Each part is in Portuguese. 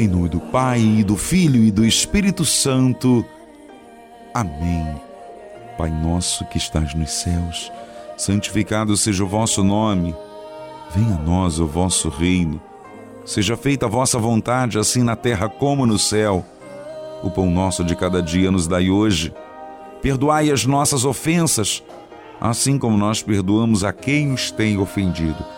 Em nome do Pai, do Filho e do Espírito Santo. Amém. Pai nosso que estás nos céus, santificado seja o vosso nome. Venha a nós o vosso reino. Seja feita a vossa vontade, assim na terra como no céu. O pão nosso de cada dia nos dai hoje. Perdoai as nossas ofensas, assim como nós perdoamos a quem nos tem ofendido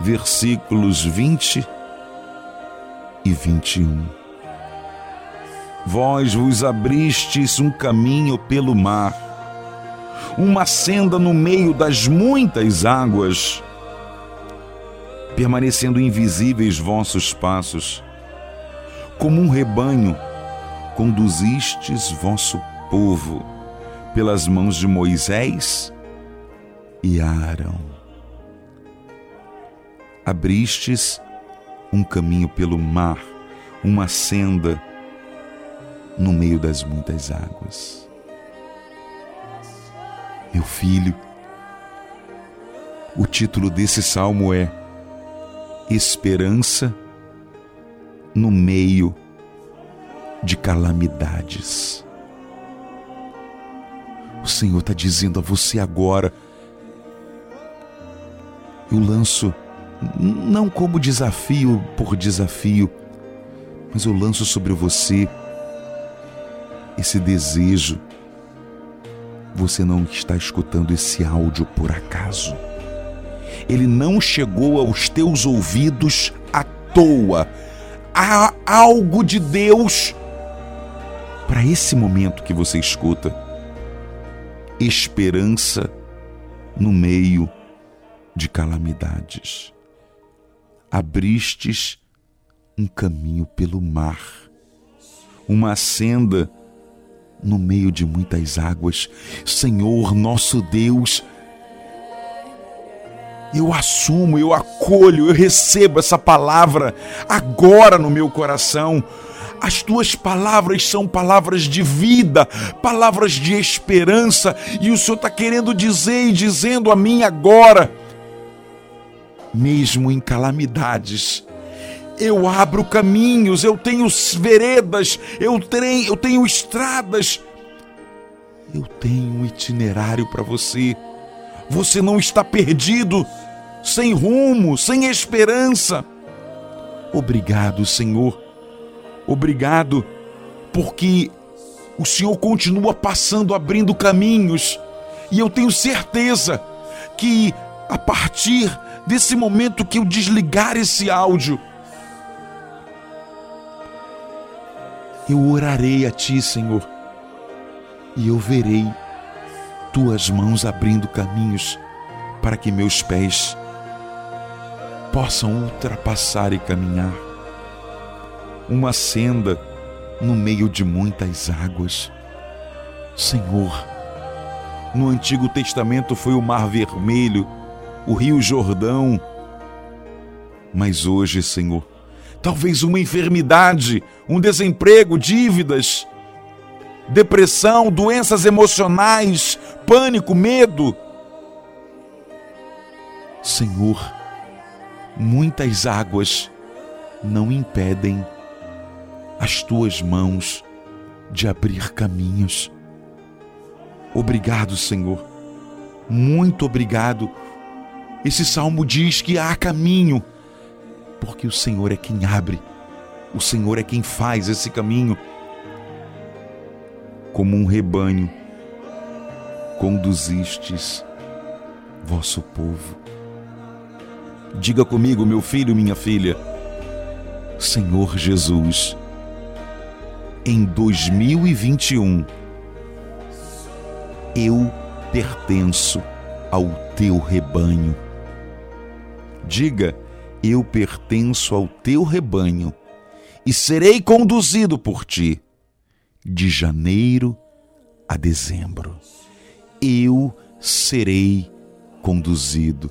versículos 20 e 21. Vós vos abristes um caminho pelo mar, uma senda no meio das muitas águas, permanecendo invisíveis vossos passos. Como um rebanho, conduzistes vosso povo pelas mãos de Moisés e Arão abristes um caminho pelo mar, uma senda no meio das muitas águas. Meu filho, o título desse salmo é Esperança no meio de calamidades. O Senhor está dizendo a você agora: eu lanço não como desafio por desafio, mas eu lanço sobre você esse desejo. Você não está escutando esse áudio por acaso. Ele não chegou aos teus ouvidos à toa. Há algo de Deus para esse momento que você escuta. Esperança no meio de calamidades abristes um caminho pelo mar, uma senda no meio de muitas águas. Senhor nosso Deus, eu assumo, eu acolho, eu recebo essa palavra agora no meu coração. As tuas palavras são palavras de vida, palavras de esperança, e o Senhor está querendo dizer e dizendo a mim agora mesmo em calamidades. Eu abro caminhos, eu tenho veredas, eu tenho, eu tenho estradas, eu tenho um itinerário para você. Você não está perdido, sem rumo, sem esperança. Obrigado, Senhor. Obrigado, porque o Senhor continua passando, abrindo caminhos, e eu tenho certeza que a partir desse momento que eu desligar esse áudio, eu orarei a Ti, Senhor, e eu verei Tuas mãos abrindo caminhos para que meus pés possam ultrapassar e caminhar. Uma senda no meio de muitas águas. Senhor, no Antigo Testamento foi o Mar Vermelho o Rio Jordão. Mas hoje, Senhor, talvez uma enfermidade, um desemprego, dívidas, depressão, doenças emocionais, pânico, medo. Senhor, muitas águas não impedem as tuas mãos de abrir caminhos. Obrigado, Senhor. Muito obrigado esse salmo diz que há caminho, porque o Senhor é quem abre, o Senhor é quem faz esse caminho. Como um rebanho, conduzistes vosso povo. Diga comigo, meu filho, minha filha, Senhor Jesus, em 2021, eu pertenço ao teu rebanho Diga: Eu pertenço ao teu rebanho e serei conduzido por ti de janeiro a dezembro. Eu serei conduzido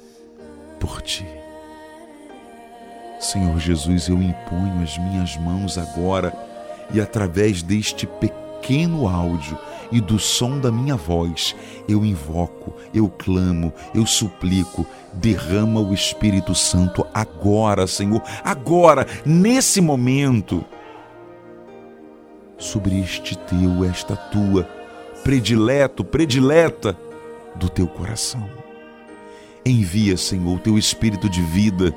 por ti. Senhor Jesus, eu imponho as minhas mãos agora e através deste pequeno áudio e do som da minha voz, eu invoco, eu clamo, eu suplico, derrama o Espírito Santo agora, Senhor, agora, nesse momento, sobre este teu, esta tua, predileto, predileta do teu coração. Envia, Senhor, o teu Espírito de vida,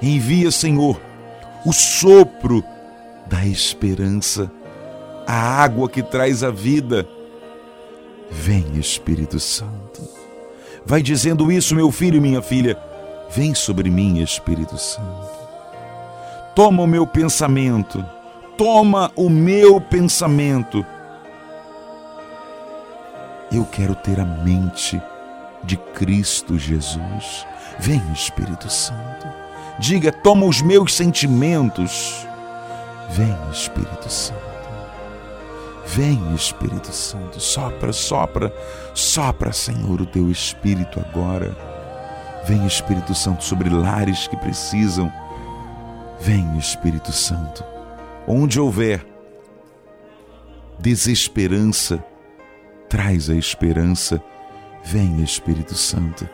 envia, Senhor, o sopro da esperança a água que traz a vida. Vem, Espírito Santo. Vai dizendo isso, meu filho e minha filha. Vem sobre mim, Espírito Santo. Toma o meu pensamento. Toma o meu pensamento. Eu quero ter a mente de Cristo Jesus. Vem, Espírito Santo. Diga: toma os meus sentimentos. Vem, Espírito Santo. Vem, Espírito Santo, sopra, sopra, sopra, Senhor, o teu Espírito agora. Vem, Espírito Santo, sobre lares que precisam. Vem, Espírito Santo, onde houver desesperança, traz a esperança. Vem, Espírito Santo.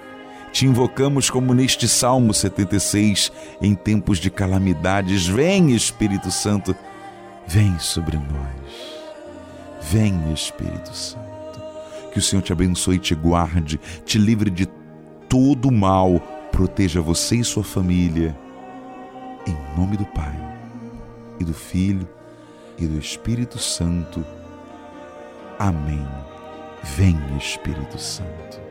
Te invocamos como neste Salmo 76, em tempos de calamidades. Vem, Espírito Santo, vem sobre nós. Vem, Espírito Santo. Que o Senhor te abençoe te guarde, te livre de todo mal, proteja você e sua família. Em nome do Pai, e do Filho, e do Espírito Santo. Amém. Vem, Espírito Santo.